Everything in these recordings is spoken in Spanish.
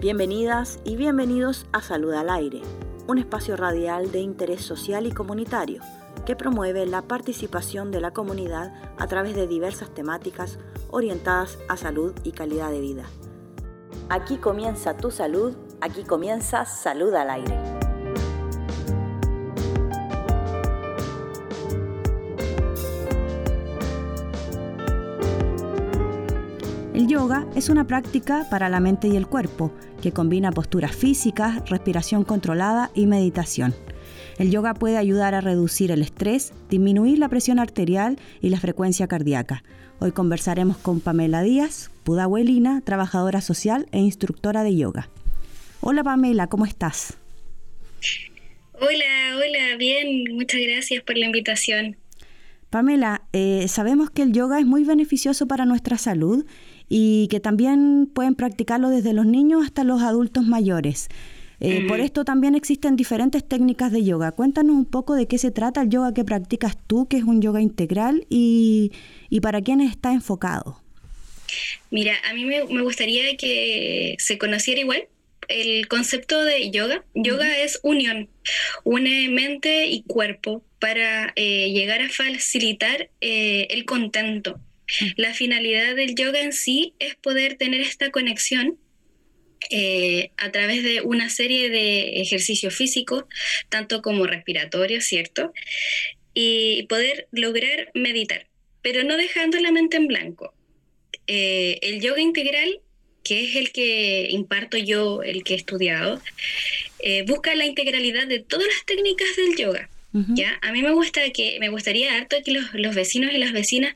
Bienvenidas y bienvenidos a Salud al Aire, un espacio radial de interés social y comunitario que promueve la participación de la comunidad a través de diversas temáticas orientadas a salud y calidad de vida. Aquí comienza tu salud, aquí comienza Salud al Aire. Yoga es una práctica para la mente y el cuerpo que combina posturas físicas, respiración controlada y meditación. El yoga puede ayudar a reducir el estrés, disminuir la presión arterial y la frecuencia cardíaca. Hoy conversaremos con Pamela Díaz, pudahuelina, trabajadora social e instructora de yoga. Hola Pamela, ¿cómo estás? Hola, hola, bien, muchas gracias por la invitación. Pamela, eh, sabemos que el yoga es muy beneficioso para nuestra salud y que también pueden practicarlo desde los niños hasta los adultos mayores. Eh, por esto también existen diferentes técnicas de yoga. Cuéntanos un poco de qué se trata el yoga que practicas tú, que es un yoga integral, y, para quiénes está enfocado. Mira, a mí me, gustaría que se conociera igual el concepto de yoga. Yoga es unión, une mente y cuerpo para eh, llegar a facilitar eh, el contento. La finalidad del yoga en sí es poder tener esta conexión eh, a través de una serie de ejercicios físicos, tanto como respiratorios, ¿cierto? Y poder lograr meditar, pero no dejando la mente en blanco. Eh, el yoga integral, que es el que imparto yo, el que he estudiado, eh, busca la integralidad de todas las técnicas del yoga. ¿Ya? A mí me gusta que me gustaría harto que los, vecinos y las vecinas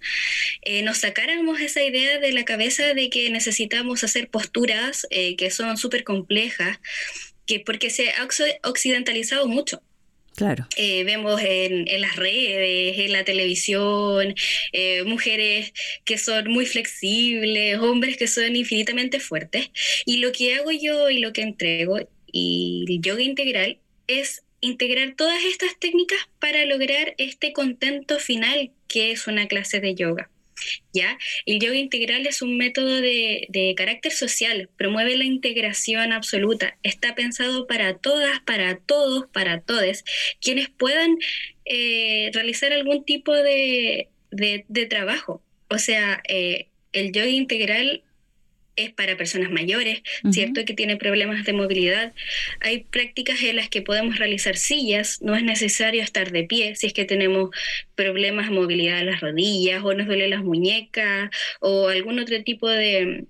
eh, nos sacáramos esa idea de la cabeza de que necesitamos hacer posturas eh, que son súper complejas, que porque se ha occidentalizado mucho. Claro. Eh, vemos en, en, las redes, en la televisión, mujeres que son muy flexibles, hombres que son infinitamente fuertes. Y lo que hago yo y lo que entrego y el yoga integral es integrar todas estas técnicas para lograr este contento final que es una clase de yoga. ¿Ya? El yoga integral es un método de, carácter social, promueve la integración absoluta, está pensado para todas, para todos, para todes, quienes puedan eh, realizar algún tipo de, trabajo. O sea, eh, el yoga integral es para personas mayores, ¿cierto? Que tienen problemas de movilidad. Hay prácticas en las que podemos realizar sillas, no es necesario estar de pie si es que tenemos problemas de movilidad de las rodillas o nos duele las muñecas o algún otro tipo de,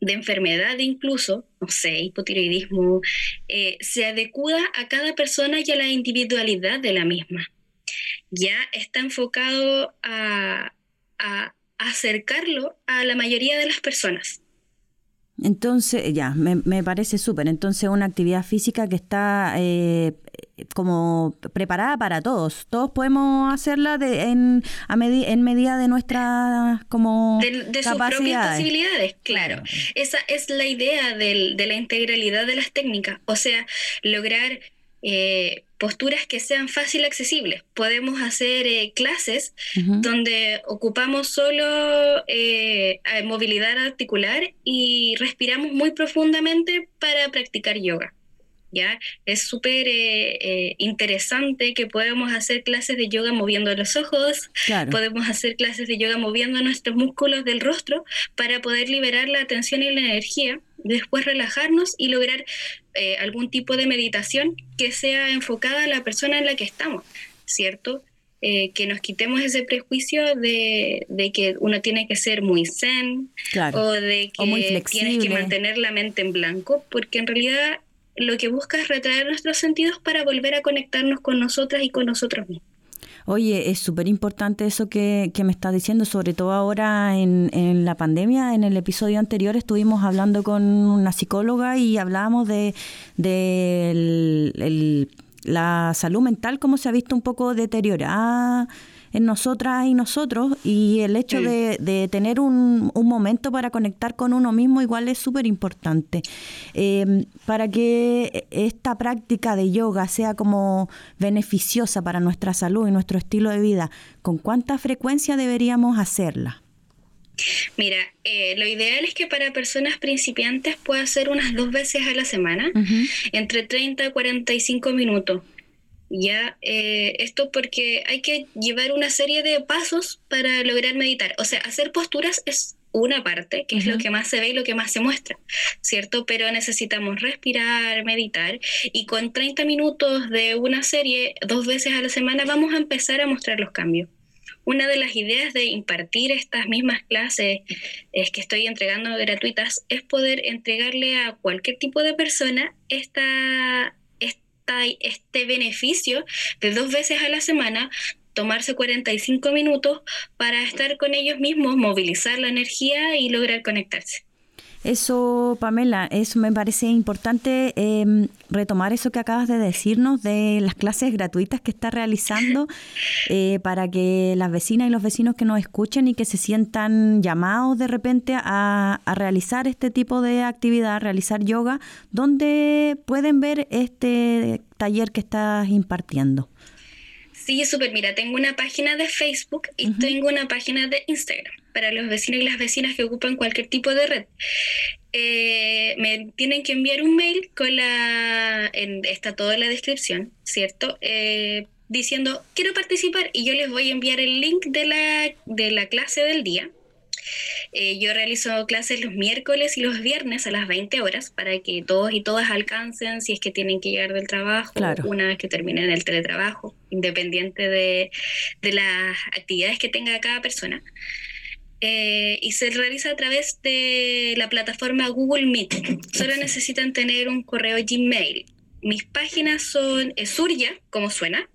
enfermedad incluso, no sé, hipotiroidismo, eh, se adecua a cada persona y a la individualidad de la misma. Ya está enfocado a acercarlo a la mayoría de las personas. Entonces, ya, me, parece súper. Entonces, una actividad física que está eh, como preparada para todos. Todos podemos hacerla de, en, a en medida de nuestras como de, de sus propias posibilidades, claro. Esa es la idea del, de la integralidad de las técnicas. O sea, lograr eh, posturas que sean fácil accesibles. Podemos hacer eh, clases donde ocupamos solo eh, movilidad articular y respiramos muy profundamente para practicar yoga. ¿Ya? Es súper interesante que podemos hacer clases de yoga moviendo los ojos, podemos hacer clases de yoga moviendo nuestros músculos del rostro para poder liberar la atención y la energía después relajarnos y lograr eh, algún tipo de meditación que sea enfocada a la persona en la que estamos, ¿cierto? Eh, que nos quitemos ese prejuicio de, que uno tiene que ser muy zen o de que tienes que mantener la mente en blanco, porque en realidad lo que busca es retraer nuestros sentidos para volver a conectarnos con nosotras y con nosotros mismos. Oye, es súper importante eso que, que, me estás diciendo, sobre todo ahora en, en, la pandemia. En el episodio anterior estuvimos hablando con una psicóloga y hablábamos de, de la salud mental, cómo se ha visto un poco deteriorada en nosotras y nosotros y el hecho de, tener un, momento para conectar con uno mismo igual es súper importante. Em, para que esta práctica de yoga sea como beneficiosa para nuestra salud y nuestro estilo de vida, ¿con cuánta frecuencia deberíamos hacerla? Mira, eh, lo ideal es que para personas principiantes pueda ser unas dos veces a la semana, entre 30 y 45 minutos. Ya, eh, esto porque hay que llevar una serie de pasos para lograr meditar. O sea, hacer posturas es una parte, que es lo que más se ve y lo que más se muestra, ¿cierto? Pero necesitamos respirar, meditar y con 30 minutos de una serie, dos veces a la semana, vamos a empezar a mostrar los cambios. Una de las ideas de impartir estas mismas clases es que estoy entregando gratuitas es poder entregarle a cualquier tipo de persona esta, este beneficio de dos veces a la semana, tomarse 45 minutos para estar con ellos mismos, movilizar la energía y lograr conectarse. Eso, Pamela, eso me parece importante em, retomar eso que acabas de decirnos de las clases gratuitas que está realizando eh, para que las vecinas y los vecinos que nos escuchen y que se sientan llamados de repente a, a realizar este tipo de actividad, a realizar yoga, ¿dónde pueden ver este taller que estás impartiendo? Sí, súper. Mira, tengo una página de Facebook y tengo una página de Instagram para los vecinos y las vecinas que ocupan cualquier tipo de red. Eh, me tienen que enviar un mail con la. está todo en la descripción, ¿cierto? Eh, diciendo quiero participar y yo les voy a enviar el link de la, de la clase del día eh, yo realizo clases los miércoles y los viernes a las 20 horas para que todos y todas alcancen si es que tienen que llegar del trabajo una vez que terminen el teletrabajo, independiente de, las actividades que tenga cada persona. Eh, y se realiza a través de la plataforma Google Meet. Solo necesitan tener un correo Gmail. Mis páginas son Surya, como suena,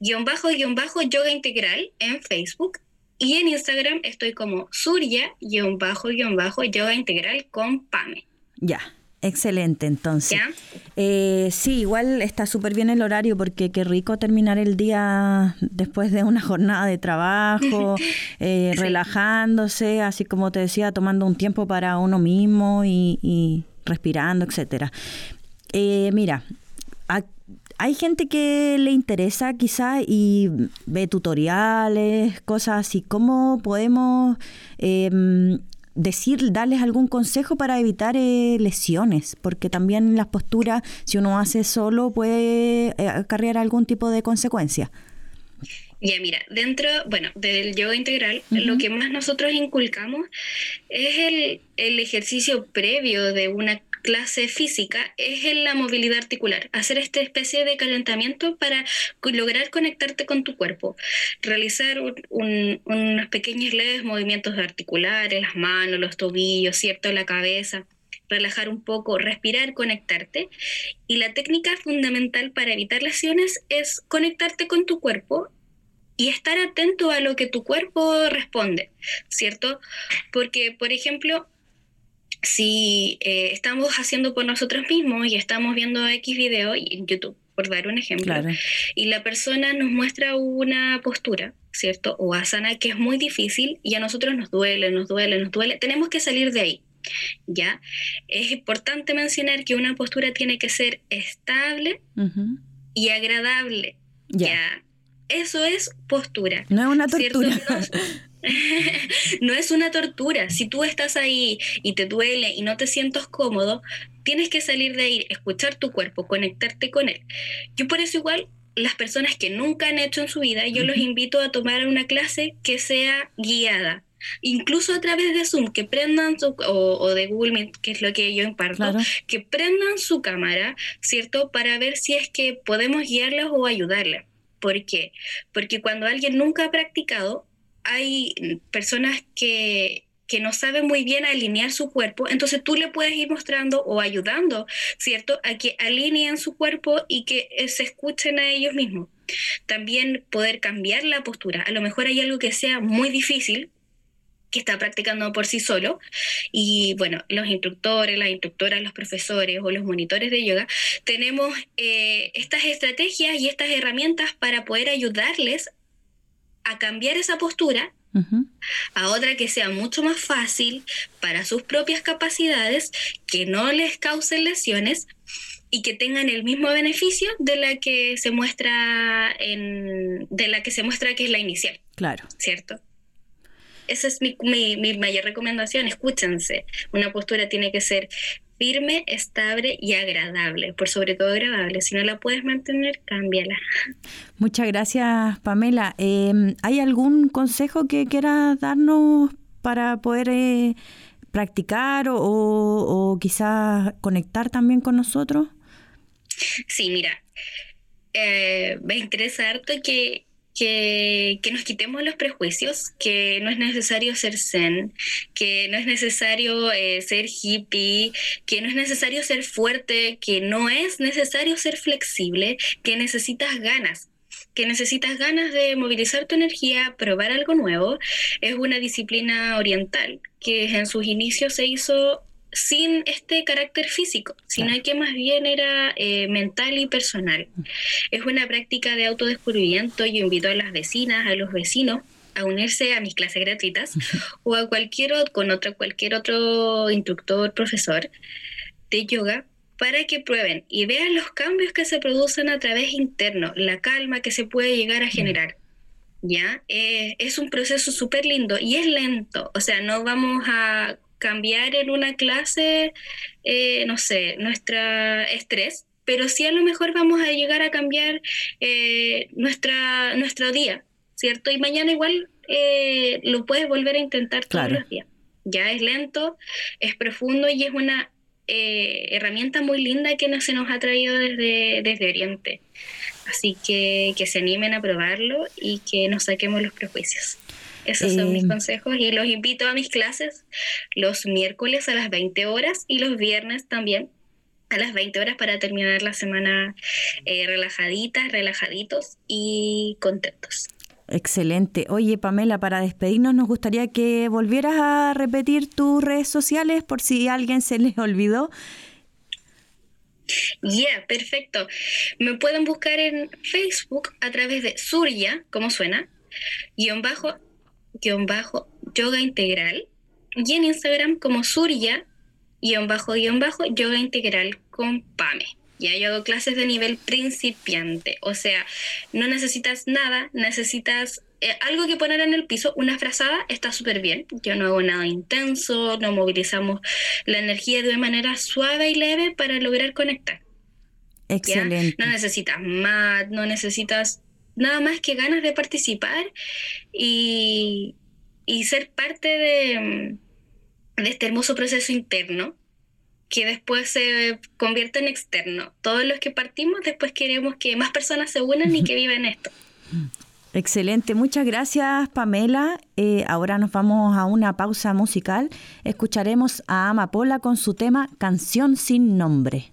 guion bajo, guion bajo, yoga integral en Facebook y en Instagram estoy como surya-yoga integral con Pame. Ya, excelente entonces. ¿Ya? Eh, sí, igual está súper bien el horario porque qué rico terminar el día después de una jornada de trabajo, eh, relajándose, así como te decía, tomando un tiempo para uno mismo y, respirando, etcétera. Eh, mira, hay gente que le interesa quizá y ve tutoriales, cosas así. ¿Cómo podemos em, decir, darles algún consejo para evitar eh, lesiones? Porque también las posturas, si uno hace solo, puede eh, acarrear algún tipo de consecuencia. Ya, mira, dentro, bueno, del yoga integral, lo que más nosotros inculcamos es el, el, ejercicio previo de una clase física es en la movilidad articular, hacer esta especie de calentamiento para lograr conectarte con tu cuerpo, realizar unos pequeños leves movimientos articulares, las manos, los tobillos, ¿cierto? La cabeza relajar un poco, respirar, conectarte. Y la técnica fundamental para evitar lesiones es conectarte con tu cuerpo y estar atento a lo que tu cuerpo responde, ¿cierto? Porque, por ejemplo, si eh, estamos haciendo por nosotros mismos y estamos viendo X video en YouTube, por dar un ejemplo, y la persona nos muestra una postura, ¿cierto? O asana que es muy difícil y a nosotros nos duele, nos duele, nos duele, tenemos que salir de ahí. ¿Ya? Es importante mencionar que una postura tiene que ser estable y agradable. ¿ya? Eso es postura. No es una tortura. no es una tortura. Si tú estás ahí y te duele y no te sientes cómodo, tienes que salir de ahí, escuchar tu cuerpo, conectarte con él. Yo por eso igual las personas que nunca han hecho en su vida, yo los invito a tomar una clase que sea guiada. Incluso a través de Zoom, que prendan su, o, de Google Meet, que es lo que yo imparto, que prendan su cámara, ¿cierto? Para ver si es que podemos guiarlas o ayudarlas. ¿Por qué? Porque cuando alguien nunca ha practicado, hay personas que, que no saben muy bien alinear su cuerpo, entonces tú le puedes ir mostrando o ayudando, ¿cierto? A que alineen su cuerpo y que eh, se escuchen a ellos mismos. También poder cambiar la postura. A lo mejor hay algo que sea muy difícil, que está practicando por sí solo. Y bueno, los instructores, las instructoras, los profesores o los monitores de yoga, tenemos eh, estas estrategias y estas herramientas para poder ayudarles a cambiar esa postura a otra que sea mucho más fácil para sus propias capacidades, que no les causen lesiones y que tengan el mismo beneficio de la que se muestra en, de la que se muestra que es la inicial. Claro. ¿Cierto? esa es mi, mi, mi mayor recomendación, escúchense. Una postura tiene que ser firme, estable y agradable, por sobre todo agradable. Si no la puedes mantener, cámbiala. Muchas gracias, Pamela. Em, ¿Hay algún consejo que quieras darnos para poder eh, practicar o, o, quizás conectar también con nosotros? Sí, mira, eh, me interesa harto que que, nos quitemos los prejuicios, que no es necesario ser zen, que no es necesario eh, ser hippie, que no es necesario ser fuerte, que no es necesario ser flexible, que necesitas ganas que necesitas ganas de movilizar tu energía, probar algo nuevo, es una disciplina oriental que en sus inicios se hizo sin este carácter físico, sino que más bien era eh, mental y personal. Es una práctica de autodescubrimiento. Yo invito a las vecinas, a los vecinos a unirse a mis clases gratuitas o a cualquier con otro, cualquier otro instructor, profesor de yoga para que prueben y vean los cambios que se producen a través interno, la calma que se puede llegar a generar. ¿Ya? Eh, es un proceso súper lindo y es lento, o sea, no vamos a cambiar en una clase, eh, no sé, nuestro estrés, pero sí a lo mejor vamos a llegar a cambiar eh, nuestra, nuestro día, ¿cierto? Y mañana igual eh, lo puedes volver a intentar todos los días. Ya es lento, es profundo y es una herramienta muy linda que no se nos ha traído desde, desde Oriente. Así que que se animen a probarlo y que nos saquemos los prejuicios. Esos son mis em, consejos y los invito a mis clases los miércoles a las 20 horas y los viernes también a las 20 horas para terminar la semana eh, relajaditas, relajaditos y contentos. Excelente. Oye, Pamela, para despedirnos nos gustaría que volvieras a repetir tus redes sociales por si a alguien se les olvidó. Ya, perfecto. Me pueden buscar en Facebook a través de Surya, como suena, guion bajo guion bajo yoga integral y en Instagram como Surya guion bajo guion bajo yoga integral con Pame. Ya yo hago clases de nivel principiante, o sea, no necesitas nada, necesitas eh, algo que poner en el piso, una frazada, está súper bien. Yo no hago nada intenso, no movilizamos la energía de manera suave y leve para lograr conectar. Excelente. No necesitas más, no necesitas nada más que ganas de participar y, ser parte de, de, este hermoso proceso interno que después se convierte en externo. Todos los que partimos después queremos que más personas se unan y que vivan esto. Excelente, muchas gracias Pamela. Eh, ahora nos vamos a una pausa musical. Escucharemos a Amapola con su tema Canción sin nombre.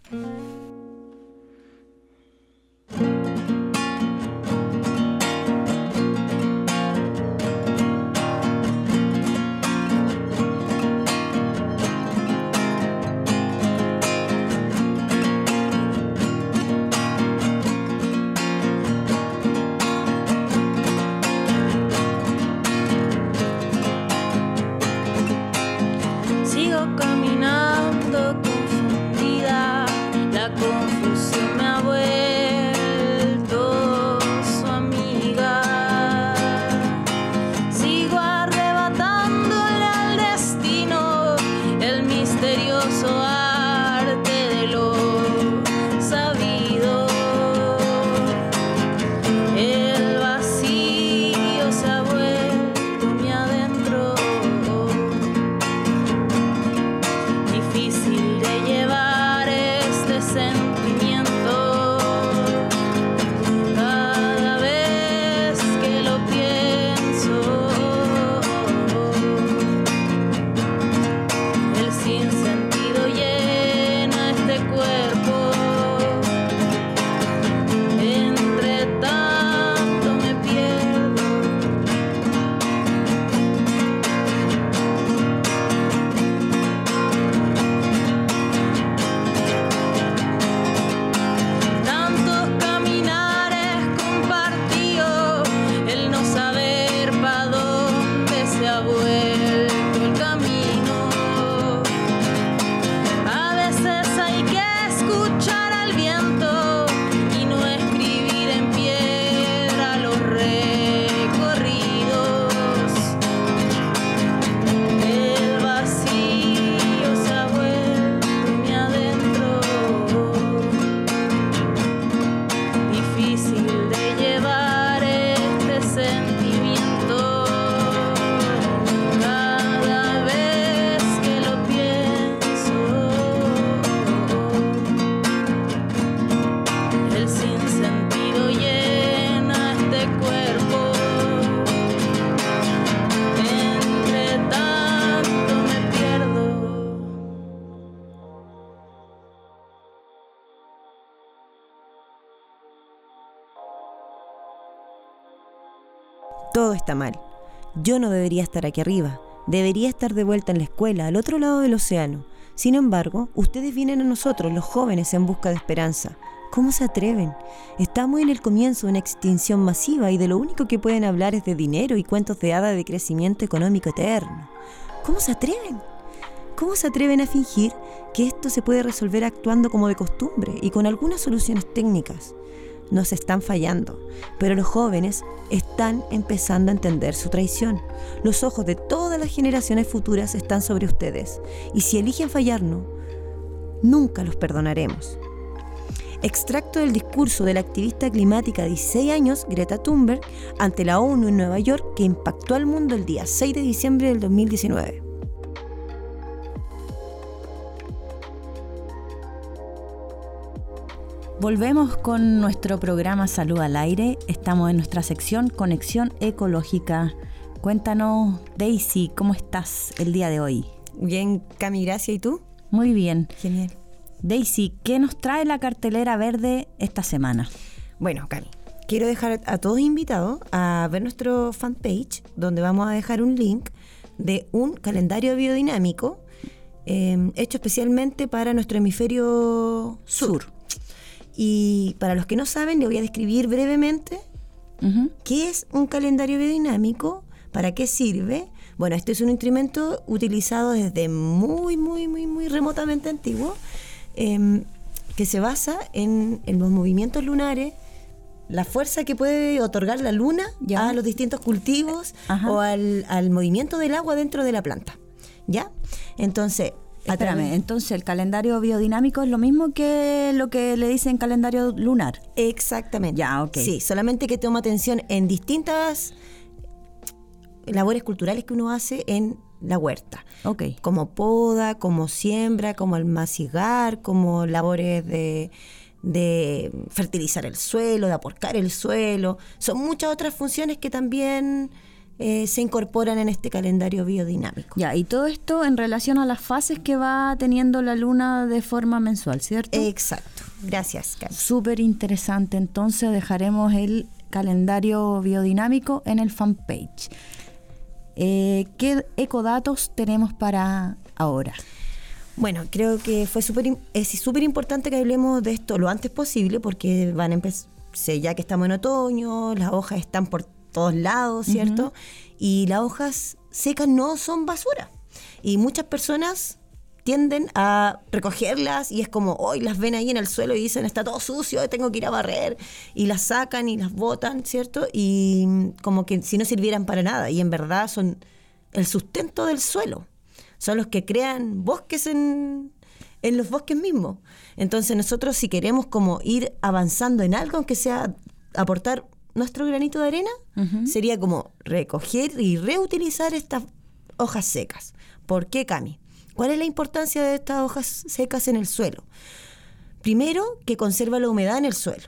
Está mal. Yo no debería estar aquí arriba. Debería estar de vuelta en la escuela, al otro lado del océano. Sin embargo, ustedes vienen a nosotros, los jóvenes, en busca de esperanza. ¿Cómo se atreven? Estamos en el comienzo de una extinción masiva y de lo único que pueden hablar es de dinero y cuentos de hada de crecimiento económico eterno. ¿Cómo se atreven? ¿Cómo se atreven a fingir que esto se puede resolver actuando como de costumbre y con algunas soluciones técnicas? Nos están fallando, pero los jóvenes están empezando a entender su traición. Los ojos de todas las generaciones futuras están sobre ustedes y si eligen fallarnos, nunca los perdonaremos. Extracto del discurso de la activista climática de 16 años, Greta Thunberg, ante la ONU en Nueva York, que impactó al mundo el día 6 de diciembre del 2019. Volvemos con nuestro programa Salud al Aire. Estamos en nuestra sección Conexión Ecológica. Cuéntanos, Daisy, ¿cómo estás el día de hoy? Bien, Cami, gracias. ¿Y tú? Muy bien. Genial. Daisy, ¿qué nos trae la cartelera verde esta semana? Bueno, Cami, quiero dejar a todos invitados a ver nuestro fanpage, donde vamos a dejar un link de un calendario biodinámico eh, hecho especialmente para nuestro hemisferio sur. Y para los que no saben, le voy a describir brevemente qué es un calendario biodinámico, para qué sirve. Bueno, este es un instrumento utilizado desde muy, muy, muy, muy remotamente antiguo Em, que se basa en, los movimientos lunares, la fuerza que puede otorgar la luna a los distintos cultivos o al, movimiento del agua dentro de la planta. ¿Ya? Entonces, Espérame, entonces el calendario biodinámico es lo mismo que lo que le dicen calendario lunar. Exactamente. Ya, ok. Sí, solamente que toma atención en distintas labores culturales que uno hace en la huerta. Okay. Como poda, como siembra, como almacigar, como labores de, de fertilizar el suelo, de aporcar el suelo. Son muchas otras funciones que también eh, se incorporan en este calendario biodinámico. Ya, y todo esto en relación a las fases que va teniendo la luna de forma mensual, ¿cierto? Exacto. Gracias, Súper interesante. Entonces dejaremos el calendario biodinámico en el fanpage. Eh, ¿Qué ecodatos tenemos para ahora? Bueno, creo que fue súper es súper importante que hablemos de esto lo antes posible porque van a empezar, ya que estamos en otoño, las hojas están por todos lados, ¿cierto? Y las hojas secas no son basura. Y muchas personas tienden a recogerlas y es como, hoy las ven ahí en el suelo y dicen, está todo sucio, tengo que ir a barrer, y las sacan y las botan, ¿cierto? Y como que si no sirvieran para nada, y en verdad son el sustento del suelo, son los que crean bosques en, en los bosques mismos. Entonces nosotros si queremos como ir avanzando en algo, aunque sea aportar nuestro granito de arena, sería como recoger y reutilizar estas hojas secas. ¿Por qué, Cami? ¿Cuál es la importancia de estas hojas secas en el suelo? Primero, que conserva la humedad en el suelo.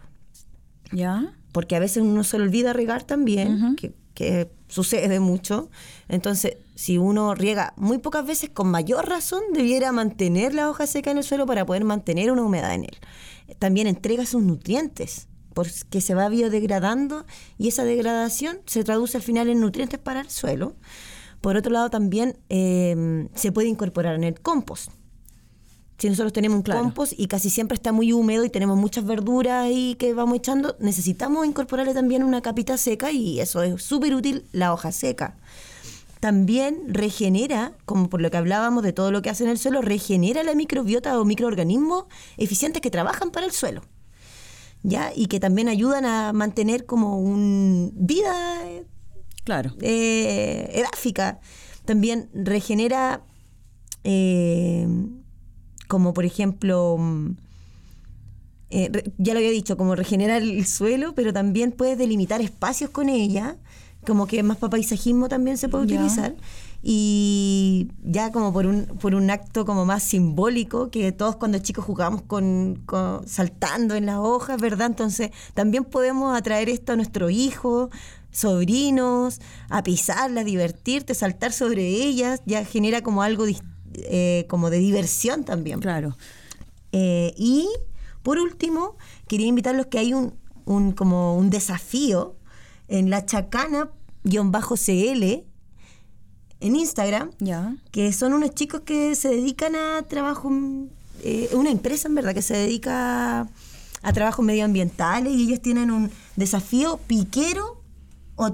¿Ya? Porque a veces uno se le olvida regar también, que, sucede mucho. Entonces, si uno riega muy pocas veces, con mayor razón debiera mantener la hoja seca en el suelo para poder mantener una humedad en él. También entrega sus nutrientes, porque se va biodegradando y esa degradación se traduce al final en nutrientes para el suelo. Por otro lado, también eh, se puede incorporar en el compost. Si nosotros tenemos un compost y casi siempre está muy húmedo y tenemos muchas verduras ahí que vamos echando, necesitamos incorporarle también una capita seca y eso es súper útil, la hoja seca. También regenera, como por lo que hablábamos de todo lo que hace en el suelo, regenera la microbiota o microorganismos eficientes que trabajan para el suelo. ¿Ya? Y que también ayudan a mantener como un vida claro. Eh, edáfica. También regenera, eh, como por ejemplo, mm, eh, ya lo había dicho, como regenera el suelo, pero también puede delimitar espacios con ella, como que más para paisajismo también se puede utilizar. Y ya como por un, por un acto como más simbólico, que todos cuando chicos jugamos con, saltando en las hojas, ¿verdad? Entonces también podemos atraer esto a nuestro hijo, sobrinos, a pisarlas, divertirte, saltar sobre ellas, ya genera como algo eh, como de diversión también. Claro. Eh, y por último, quería invitarlos que hay un, un, como un desafío en la chacana Nico-CL en Instagram, Ya. que son unos chicos que se dedican a trabajo, eh, una empresa en verdad que se dedica a trabajos medioambientales y ellos tienen un desafío piquero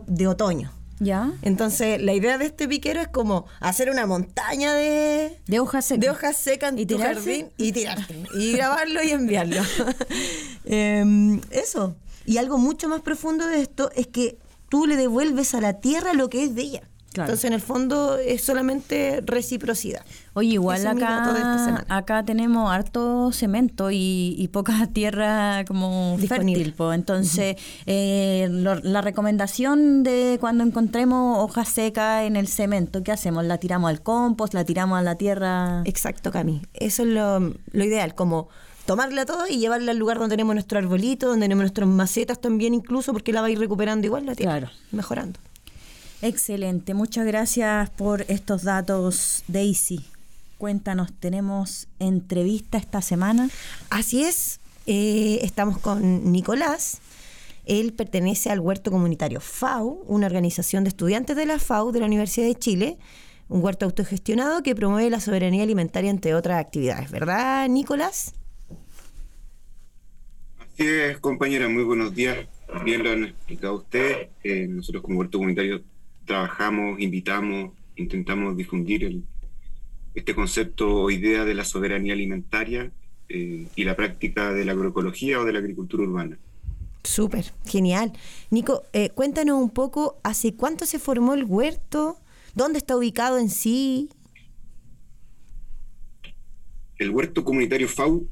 de otoño. Ya. Entonces, la idea de este piquero es como hacer una montaña de, De hojas secas. de hojas secas en ¿Y tu tirarse? jardín y tirarte. y grabarlo y enviarlo. Em, eso. Y algo mucho más profundo de esto es que tú le devuelves a la tierra lo que es de ella. Claro. Entonces, en el fondo, es solamente reciprocidad. Oye, igual acá, acá tenemos harto cemento y, y poca tierra como Disponible. fértil. po. Entonces, eh, lo- la recomendación de cuando encontremos hojas secas en el cemento, ¿qué hacemos? ¿La tiramos al compost? ¿La tiramos a la tierra? Exacto, Cami. Eso es lo, lo ideal, como tomarla toda y llevarla al lugar donde tenemos nuestro arbolito, donde tenemos nuestras macetas también incluso, porque la va a ir recuperando igual la tierra. Claro. Mejorando. Excelente, muchas gracias por estos datos, Daisy. Cuéntanos, ¿tenemos entrevista esta semana? Así es, eh, estamos con Nicolás. Él pertenece al huerto comunitario FAU, una organización de estudiantes de la FAU de la Universidad de Chile, un huerto autogestionado que promueve la soberanía alimentaria entre otras actividades, ¿verdad, Nicolás? Así es, compañera, muy buenos días. Bien lo han explicado ustedes. Eh, nosotros como huerto comunitario trabajamos, invitamos, intentamos difundir el- este concepto o idea de la soberanía alimentaria eh, y la práctica de la agroecología o de la agricultura urbana. Súper, genial. Nico, eh, cuéntanos un poco, ¿hace cuánto se formó el huerto? ¿Dónde está ubicado en sí? El huerto comunitario FAU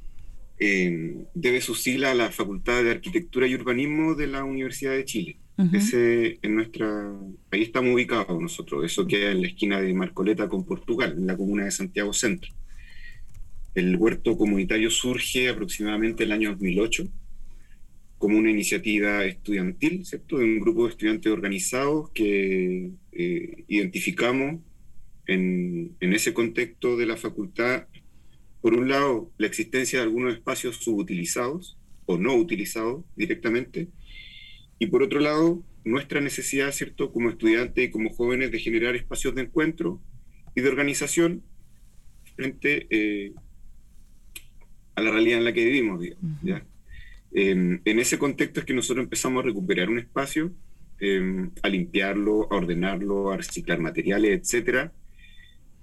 eh, debe su sigla a la Facultad de Arquitectura y Urbanismo de la Universidad de Chile. Ese, en nuestra, ahí estamos ubicados nosotros. Eso queda en la esquina de Marcoleta con Portugal, en la comuna de Santiago Centro. El huerto comunitario surge aproximadamente el año 2008 como una iniciativa estudiantil, ¿cierto? De un grupo de estudiantes organizados que eh, identificamos en, en ese contexto de la facultad, por un lado, la existencia de algunos espacios subutilizados o no utilizados directamente, y por otro lado, nuestra necesidad, ¿cierto?, como estudiantes y como jóvenes de generar espacios de encuentro y de organización frente eh, a la realidad en la que vivimos, digamos, ¿ya? Eh, en ese contexto es que nosotros empezamos a recuperar un espacio, eh, a limpiarlo, a ordenarlo, a reciclar materiales, etcétera.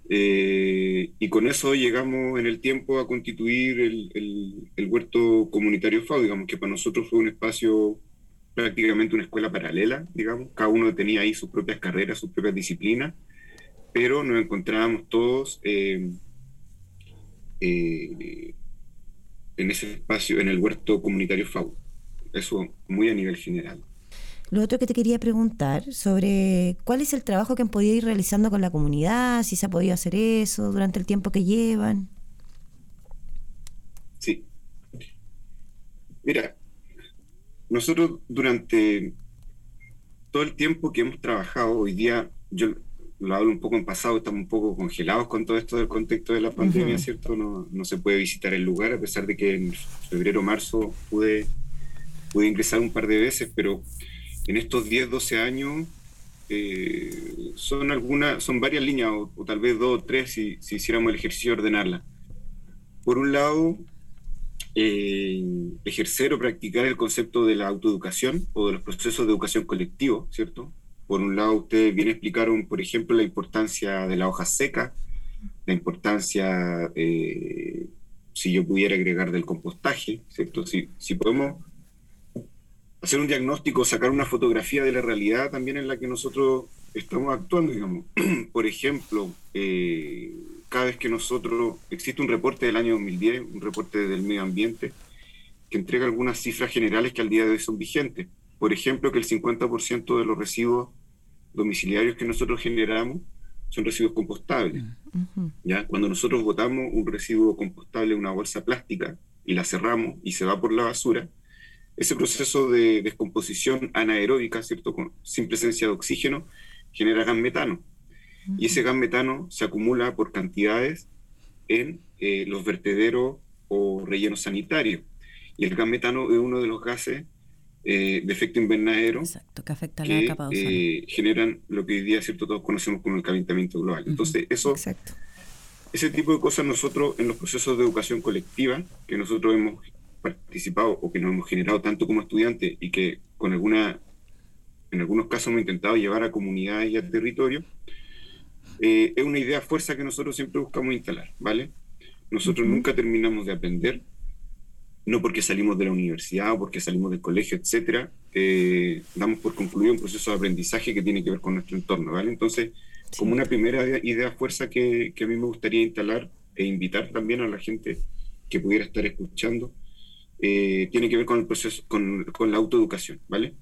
Eh, y con eso llegamos en el tiempo a constituir el, el- el huerto comunitario FAO, digamos que para nosotros fue un espacio prácticamente una escuela paralela, digamos, cada uno tenía ahí sus propias carreras, sus propias disciplinas, pero nos encontrábamos todos eh, eh, en ese espacio, en el huerto comunitario FAU. Eso muy a nivel general. Lo otro que te quería preguntar sobre cuál es el trabajo que han podido ir realizando con la comunidad, si se ha podido hacer eso durante el tiempo que llevan. Sí. Mira, nosotros durante todo el tiempo que hemos trabajado, hoy día, yo lo hablo un poco en pasado, estamos un poco congelados con todo esto del contexto de la pandemia, Ujú. ¿cierto? No, no se puede visitar el lugar, a pesar de que en febrero, marzo pude, pude ingresar un par de veces, pero en estos 10, 12 años eh, son algunas, son varias líneas, o, o tal vez dos o tres si, si hiciéramos el ejercicio de ordenarlas. Por un lado, eh, ejercer o practicar el concepto de la autoeducación o de los procesos de educación colectivo, ¿cierto? Por un lado, ustedes bien explicaron, por ejemplo, la importancia de la hoja seca, la importancia, eh, si yo pudiera agregar, del compostaje, ¿cierto? Si, si podemos hacer un diagnóstico, sacar una fotografía de la realidad también en la que nosotros estamos actuando, digamos. Por ejemplo, eh, cada vez que nosotros, existe un reporte del año 2010, un reporte del medio ambiente, que entrega algunas cifras generales que al día de hoy son vigentes. Por ejemplo, que el 50% de los residuos domiciliarios que nosotros generamos son residuos compostables. Ujú. ¿ya? Cuando nosotros botamos un residuo compostable en una bolsa plástica y la cerramos y se va por la basura, ese proceso de descomposición anaeróbica, ¿cierto? Con, sin presencia de oxígeno, genera gas metano. Y ese gas metano se acumula por cantidades en eh, los vertederos o rellenos sanitarios. Y el gas metano es uno de los gases eh, de efecto invernadero que, afecta la capa eh, generan lo que hoy día cierto todos conocemos como el calentamiento global. Entonces, eso, ese tipo de cosas nosotros en los procesos de educación colectiva que nosotros hemos participado o que nos hemos generado tanto como estudiantes y que con alguna, en algunos casos hemos intentado llevar a comunidades y a territorios, eh, es una idea fuerza que nosotros siempre buscamos instalar, ¿vale? Nosotros nunca terminamos de aprender, no porque salimos de la universidad o porque salimos del colegio, etcétera, eh, damos por concluido un proceso de aprendizaje que tiene que ver con nuestro entorno, ¿vale? Entonces, como una primera idea fuerza que, que, a mí me gustaría instalar e invitar también a la gente que pudiera estar escuchando, eh, tiene que ver con el proceso, con, con la autoeducación, ¿vale?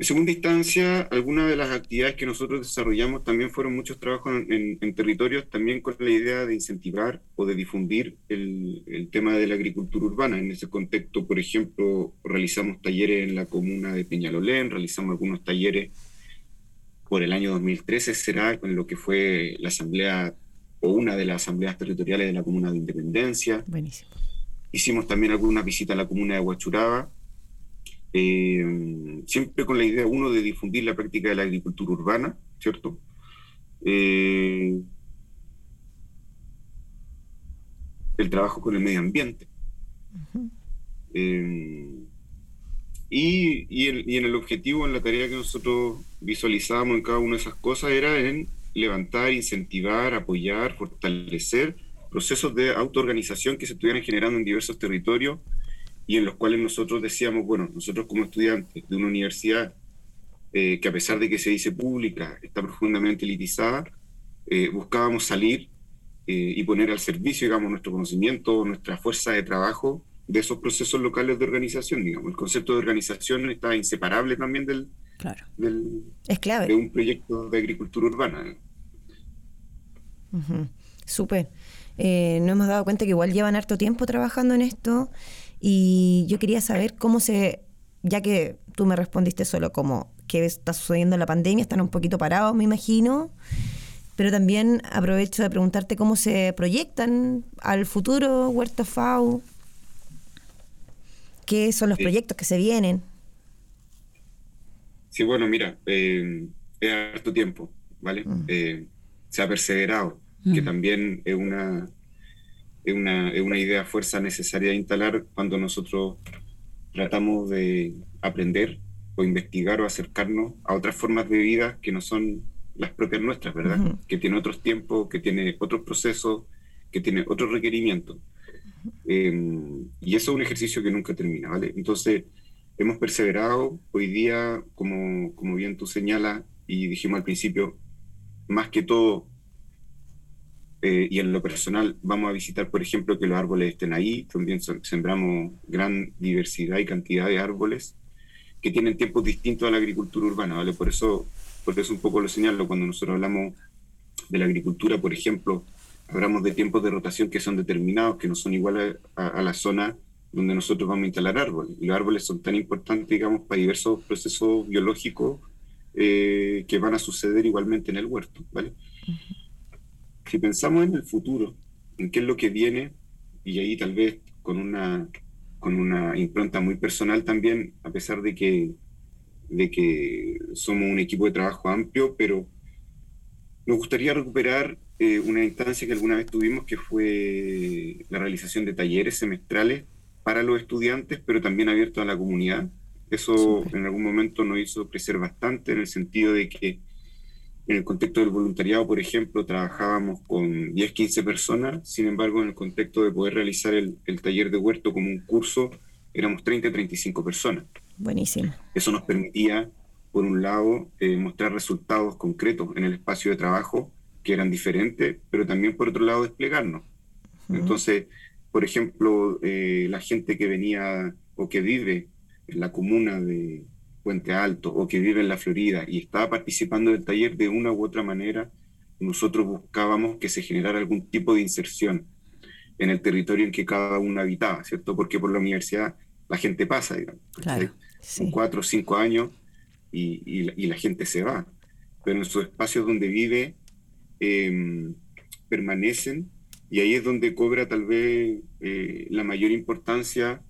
En segunda instancia, algunas de las actividades que nosotros desarrollamos también fueron muchos trabajos en, territorios, también con la idea de incentivar o de difundir el, tema de la agricultura urbana. En ese contexto, por ejemplo, realizamos talleres en la comuna de Peñalolén, realizamos algunos talleres por el año 2013, será con lo que fue la asamblea o una de las asambleas territoriales de la comuna de Independencia. Buenísimo. Hicimos también alguna visita a la comuna de Huachuraba eh, siempre con la idea, uno, de difundir la práctica de la agricultura urbana, ¿cierto? Eh, el trabajo con el medio ambiente. Eh, y, y, en el objetivo, en la tarea que nosotros visualizábamos en cada una de esas cosas, era en levantar, incentivar, apoyar, fortalecer procesos de autoorganización que se estuvieran generando en diversos territorios y en los cuales nosotros decíamos, bueno, nosotros como estudiantes de una universidad eh, que a pesar de que se dice pública, está profundamente elitizada, eh, buscábamos salir eh, y poner al servicio, digamos, nuestro conocimiento, nuestra fuerza de trabajo de esos procesos locales de organización, digamos. El concepto de organización está inseparable también del, claro. es clave. de un proyecto de agricultura urbana. Súper. no hemos dado cuenta que igual llevan harto tiempo trabajando en esto y yo quería saber cómo se, ya que tú me respondiste solo como que está sucediendo en la pandemia, están un poquito parados, me imagino, pero también aprovecho de preguntarte cómo se proyectan al futuro Huerto FAU, qué son los proyectos que se vienen. Sí, bueno, mira, eh, es harto tiempo, ¿vale? Mm. Eh, se ha perseverado, que mm. también es una es una, es una idea fuerza necesaria de instalar cuando nosotros tratamos de aprender o investigar o acercarnos a otras formas de vida que no son las propias nuestras, ¿verdad? Que tiene otros tiempos, que tiene otros procesos, que tiene otros requerimientos. Em, y eso es un ejercicio que nunca termina, ¿vale? Entonces, hemos perseverado. Hoy día, como, como bien tú señalas y dijimos al principio, más que todo eh, y en lo personal vamos a visitar, por ejemplo, que los árboles estén ahí. También sembramos gran diversidad y cantidad de árboles que tienen tiempos distintos a la agricultura urbana, ¿vale? Por eso, por eso un poco lo señalo cuando nosotros hablamos de la agricultura, por ejemplo, hablamos de tiempos de rotación que son determinados, que no son iguales a, la zona donde nosotros vamos a instalar árboles. Y los árboles son tan importantes, digamos, para diversos procesos biológicos eh, que van a suceder igualmente en el huerto, ¿vale? Si pensamos en el futuro, en qué es lo que viene, y ahí tal vez con una, con una impronta muy personal también, a pesar de que, de que somos un equipo de trabajo amplio, pero nos gustaría recuperar eh, una instancia que alguna vez tuvimos, que fue la realización de talleres semestrales para los estudiantes, pero también abiertos a la comunidad. Eso en algún momento nos hizo crecer bastante en el sentido de que en el contexto del voluntariado, por ejemplo, trabajábamos con 10, 15 personas, sin embargo, en el contexto de poder realizar el, taller de huerto como un curso, éramos 30, 35 personas. Buenísimo. Eso nos permitía, por un lado, eh, mostrar resultados concretos en el espacio de trabajo que eran diferentes, pero también, por otro lado, desplegarnos. Entonces, por ejemplo, eh, la gente que venía o que vive en la comuna de, Puente Alto o que vive en la Florida y estaba participando del taller de una u otra manera, nosotros buscábamos que se generara algún tipo de inserción en el territorio en que cada uno habitaba, ¿cierto? Porque por la universidad la gente pasa, digamos, claro, cuatro o cinco años y, la, gente se va, pero en sus espacios donde vive em, permanecen y ahí es donde cobra tal vez eh, la mayor importancia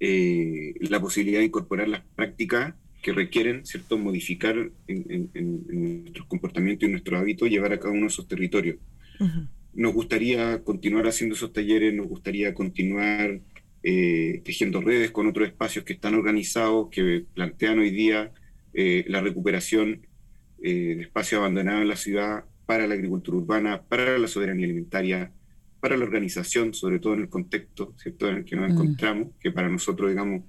eh, la posibilidad de incorporar las prácticas que requieren cierto modificar en, nuestros comportamientos y nuestros hábitos, llevar a cada uno de esos territorios. Nos gustaría continuar haciendo esos talleres, nos gustaría continuar eh, tejiendo redes con otros espacios que están organizados, que plantean hoy día eh, la recuperación eh, de espacios abandonados en la ciudad para la agricultura urbana, para la soberanía alimentaria, para la organización, sobre todo en el contexto ¿cierto? en el que nos mm. encontramos, que para nosotros, digamos,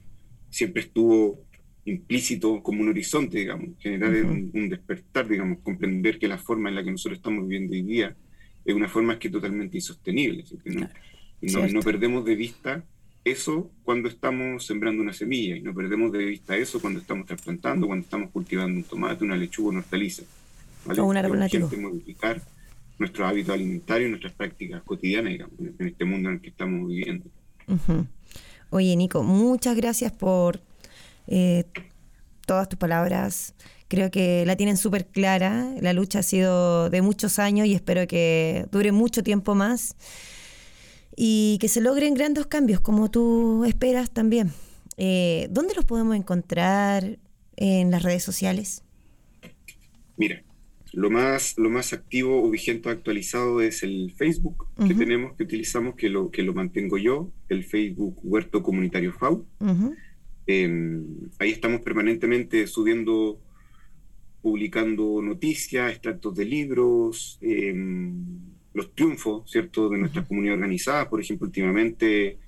siempre estuvo implícito como un horizonte, digamos, generar un, despertar, digamos, comprender que la forma en la que nosotros estamos viviendo hoy día es una forma que es totalmente insostenible. no, no, perdemos de vista eso cuando estamos sembrando una semilla y no perdemos de vista eso cuando estamos trasplantando, cuando estamos cultivando un tomate, una lechuga, una hortaliza. ¿vale? una es modificar nuestros hábitos alimentarios, nuestras prácticas cotidianas, digamos, en este mundo en el que estamos viviendo. Oye, Nico, muchas gracias por eh, todas tus palabras. Creo que la tienen súper clara. La lucha ha sido de muchos años y espero que dure mucho tiempo más y que se logren grandes cambios como tú esperas también. Eh, ¿Dónde los podemos encontrar en las redes sociales? Mira, lo más, lo más activo o vigente actualizado es el Facebook que tenemos, que utilizamos, que lo, que lo mantengo yo, el Facebook Huerto Comunitario FAU. Em, ahí estamos permanentemente subiendo, publicando noticias, extractos de libros, em, los triunfos, ¿cierto?, de nuestra comunidad organizada. Por ejemplo, últimamente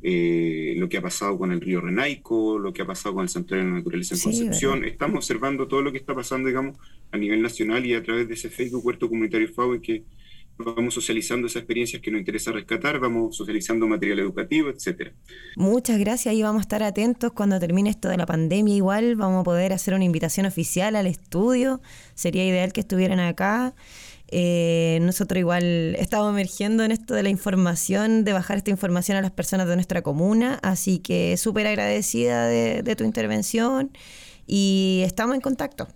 eh, lo que ha pasado con el río Renaico, lo que ha pasado con el Santuario de la Naturaleza en Concepción. Estamos observando todo lo que está pasando, digamos, a nivel nacional y a través de ese Facebook Huerto Comunitario FAU que vamos socializando esas experiencias que nos interesa rescatar, vamos socializando material educativo, etcétera. Muchas gracias y vamos a estar atentos cuando termine esto de la pandemia. Igual vamos a poder hacer una invitación oficial al estudio. Sería ideal que estuvieran acá. Eh, nosotros igual estamos emergiendo en esto de la información, de bajar esta información a las personas de nuestra comuna, así que súper agradecida de, de tu intervención y estamos en contacto.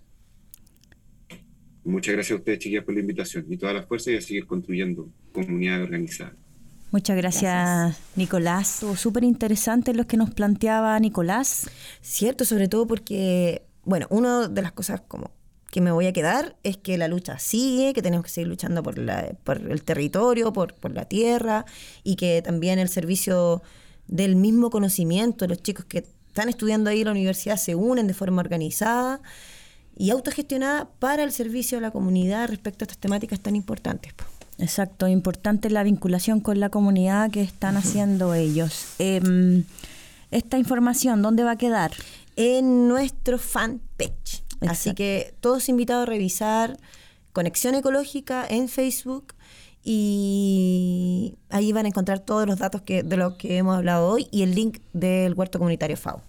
Muchas gracias a ustedes, chiquillas, por la invitación y todas las fuerzas y a seguir construyendo comunidad organizada. Muchas gracias, Nicolás. Súper interesante lo que nos planteaba Nicolás. Cierto, sobre todo porque, bueno, una de las cosas como que me voy a quedar es que la lucha sigue, que tenemos que seguir luchando por, la, por el territorio, por, por la tierra y que también el servicio del mismo conocimiento, los chicos que están estudiando ahí en la universidad se unen de forma organizada y autogestionada para el servicio a la comunidad respecto a estas temáticas tan importantes. Exacto, importante la vinculación con la comunidad que están haciendo ellos. Em, esta información, ¿dónde va a quedar? En nuestro fanpage. Así que todos invitados a revisar Conexión Ecológica en Facebook y ahí van a encontrar todos los datos que, de los que hemos hablado hoy y el link del huerto comunitario FAO.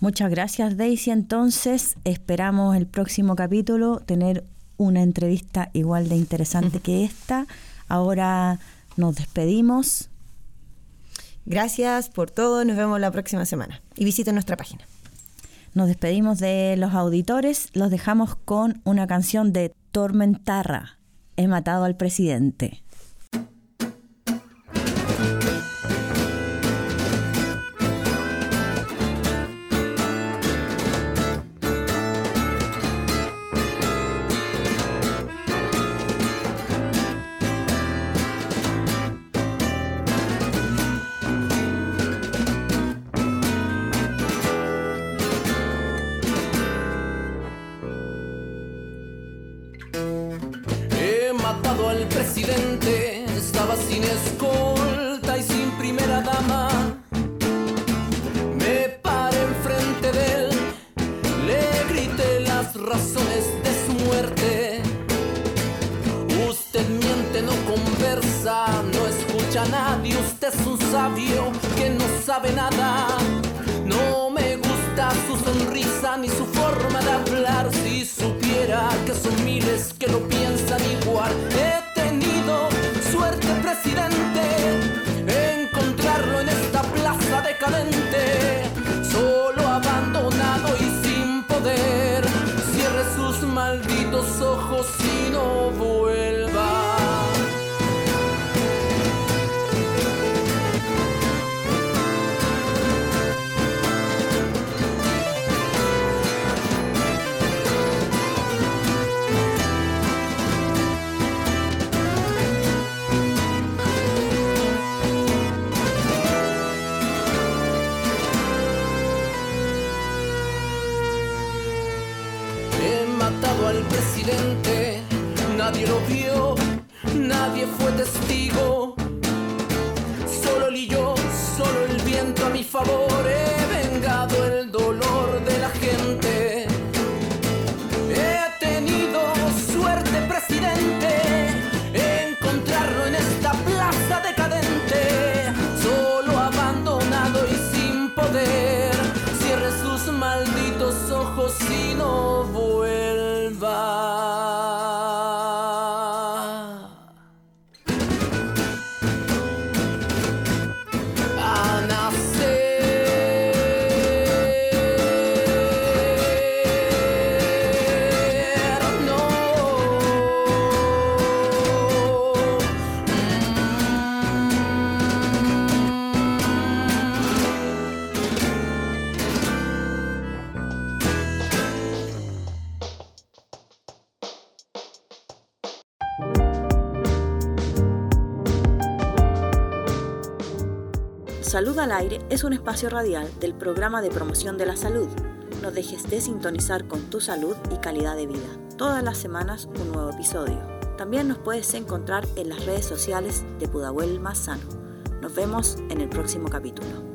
Muchas gracias Daisy. Entonces esperamos el próximo capítulo tener una entrevista igual de interesante que esta. Ahora nos despedimos. Gracias por todo. Nos vemos la próxima semana. Y visiten nuestra página. Nos despedimos de los auditores. Los dejamos con una canción de Tormentarra. He matado al presidente. Malditos ojos al Aire es un espacio radial del programa de promoción de la salud. No dejes de sintonizar con tu salud y calidad de vida. Todas las semanas un nuevo episodio. También nos puedes encontrar en las redes sociales de Pudahuel Más Sano. Nos vemos en el próximo capítulo.